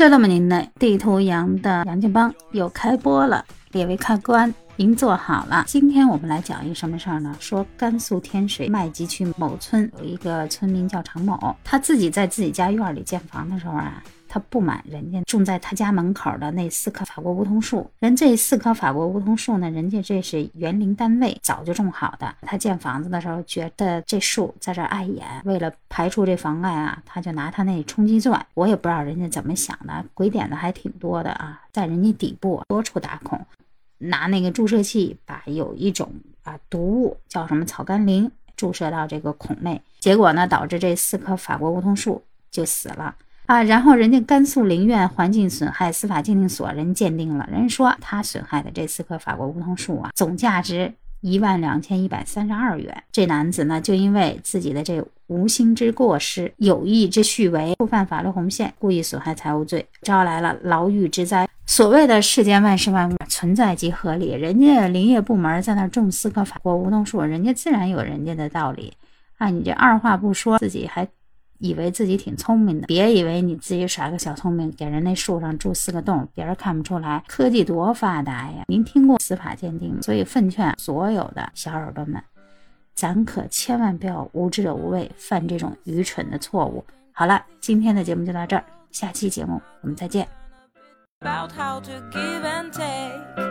车友们，您的地图羊的杨建邦又开播了，列位看官，您坐好了。今天我们来讲一什么事儿呢？说甘肃天水麦集区某村有一个村民叫常某，他自己在自己家院里建房的时候啊。他不满人家种在他家门口的那四棵法国梧桐树，人这四棵法国梧桐树呢，人家这是园林单位早就种好的。他建房子的时候觉得这树在这碍眼，为了排除这妨碍啊，他就拿他那冲击钻，我也不知道人家怎么想的，鬼点子还挺多的啊，在人家底部多处打孔，拿那个注射器把有一种啊毒物叫什么草甘膦注射到这个孔内，结果呢导致这四棵法国梧桐树就死了。啊，然后人家甘肃林苑环境损害司法鉴定所人鉴定了，人说他损害的这四棵法国梧桐树啊，总价值一万两千一百三十二元。这男子呢，就因为自己的这无心之过失、有意之蓄为，触犯法律红线，故意损害财物罪，招来了牢狱之灾。所谓的世间万事万物存在即合理，人家林业部门在那种四棵法国梧桐树，人家自然有人家的道理。啊，你这二话不说，自己还。以为自己挺聪明的，别以为你自己耍个小聪明，给人那树上筑四个洞，别人看不出来。科技多发达呀！您听过司法鉴定吗，所以奉劝所有的小耳朵们，咱可千万不要无知者无畏，犯这种愚蠢的错误。好了，今天的节目就到这儿，下期节目我们再见。About how to give and take.